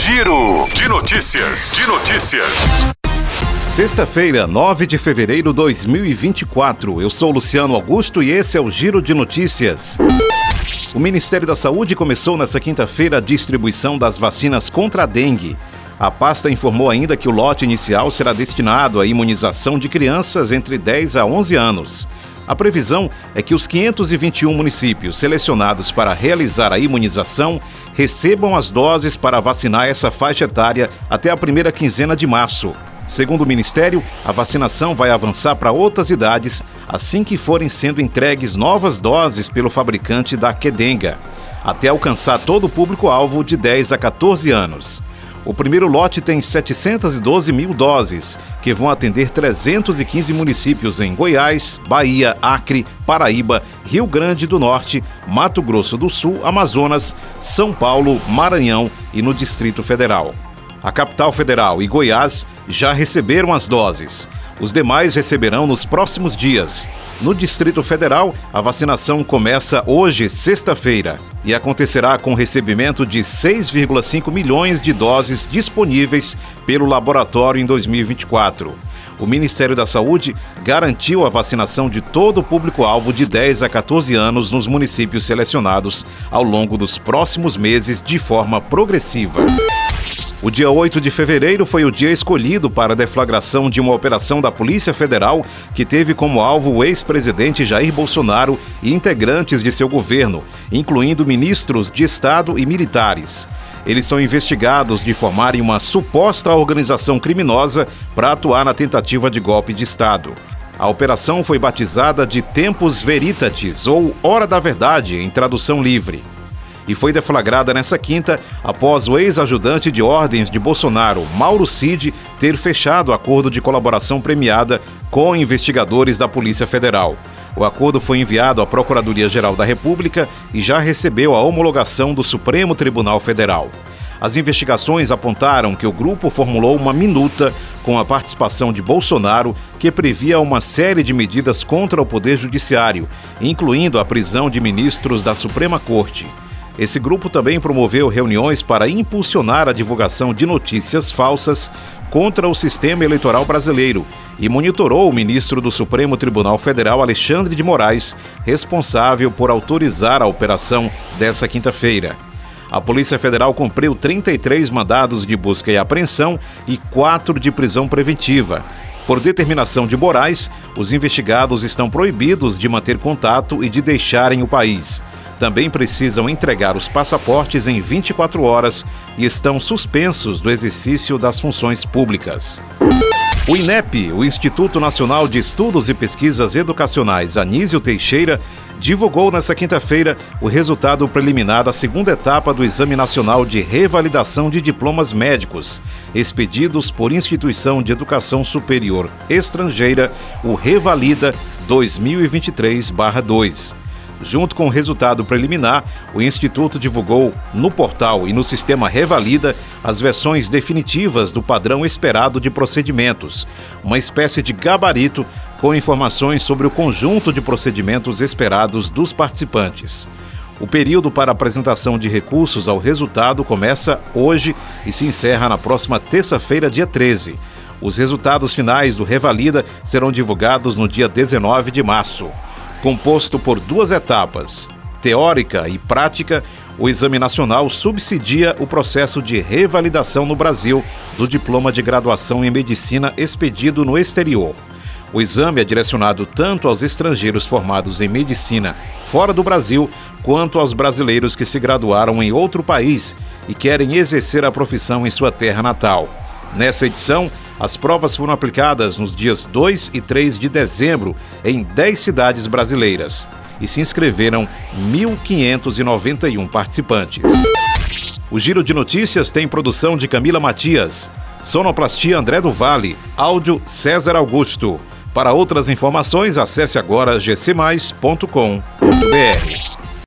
Giro de notícias. De notícias. Sexta-feira, 9 de fevereiro de 2024. Eu sou Luciano Augusto e esse é o Giro de Notícias. O Ministério da Saúde começou nesta quinta-feira a distribuição das vacinas contra a dengue. A pasta informou ainda que o lote inicial será destinado à imunização de crianças entre 10 a 11 anos. A previsão é que os 521 municípios selecionados para realizar a imunização recebam as doses para vacinar essa faixa etária até a primeira quinzena de março. Segundo o Ministério, a vacinação vai avançar para outras idades assim que forem sendo entregues novas doses pelo fabricante da Quedenga, até alcançar todo o público-alvo de 10 a 14 anos. O primeiro lote tem 712 mil doses, que vão atender 315 municípios em Goiás, Bahia, Acre, Paraíba, Rio Grande do Norte, Mato Grosso do Sul, Amazonas, São Paulo, Maranhão e no Distrito Federal. A capital federal e Goiás já receberam as doses. Os demais receberão nos próximos dias. No Distrito Federal, a vacinação começa hoje, sexta-feira, e acontecerá com o recebimento de 6,5 milhões de doses disponíveis pelo laboratório em 2024. O Ministério da Saúde garantiu a vacinação de todo o público-alvo de 10 a 14 anos nos municípios selecionados ao longo dos próximos meses de forma progressiva. O dia 8 de fevereiro foi o dia escolhido para a deflagração de uma operação da Polícia Federal que teve como alvo o ex-presidente Jair Bolsonaro e integrantes de seu governo, incluindo ministros de Estado e militares. Eles são investigados de formarem uma suposta organização criminosa para atuar na tentativa de golpe de Estado. A operação foi batizada de Tempus Veritatis, ou Hora da Verdade, em tradução livre e foi deflagrada nessa quinta após o ex-ajudante de ordens de Bolsonaro, Mauro Cid, ter fechado acordo de colaboração premiada com investigadores da Polícia Federal. O acordo foi enviado à Procuradoria-Geral da República e já recebeu a homologação do Supremo Tribunal Federal. As investigações apontaram que o grupo formulou uma minuta com a participação de Bolsonaro que previa uma série de medidas contra o Poder Judiciário, incluindo a prisão de ministros da Suprema Corte. Esse grupo também promoveu reuniões para impulsionar a divulgação de notícias falsas contra o sistema eleitoral brasileiro e monitorou o ministro do Supremo Tribunal Federal, Alexandre de Moraes, responsável por autorizar a operação dessa quinta-feira. A Polícia Federal cumpriu 33 mandados de busca e apreensão e quatro de prisão preventiva. Por determinação de Moraes, os investigados estão proibidos de manter contato e de deixarem o país também precisam entregar os passaportes em 24 horas e estão suspensos do exercício das funções públicas. O INEP, o Instituto Nacional de Estudos e Pesquisas Educacionais Anísio Teixeira, divulgou nesta quinta-feira o resultado preliminar da segunda etapa do Exame Nacional de Revalidação de Diplomas Médicos, expedidos por Instituição de Educação Superior Estrangeira, o Revalida 2023-2. Junto com o resultado preliminar, o Instituto divulgou no portal e no sistema Revalida as versões definitivas do padrão esperado de procedimentos, uma espécie de gabarito com informações sobre o conjunto de procedimentos esperados dos participantes. O período para apresentação de recursos ao resultado começa hoje e se encerra na próxima terça-feira, dia 13. Os resultados finais do Revalida serão divulgados no dia 19 de março. Composto por duas etapas, teórica e prática, o Exame Nacional subsidia o processo de revalidação no Brasil do diploma de graduação em medicina expedido no exterior. O exame é direcionado tanto aos estrangeiros formados em medicina fora do Brasil, quanto aos brasileiros que se graduaram em outro país e querem exercer a profissão em sua terra natal. Nessa edição, as provas foram aplicadas nos dias 2 e 3 de dezembro em 10 cidades brasileiras e se inscreveram 1.591 participantes. O Giro de Notícias tem produção de Camila Matias, sonoplastia André do Vale, áudio César Augusto. Para outras informações, acesse agora gcmais.com.br.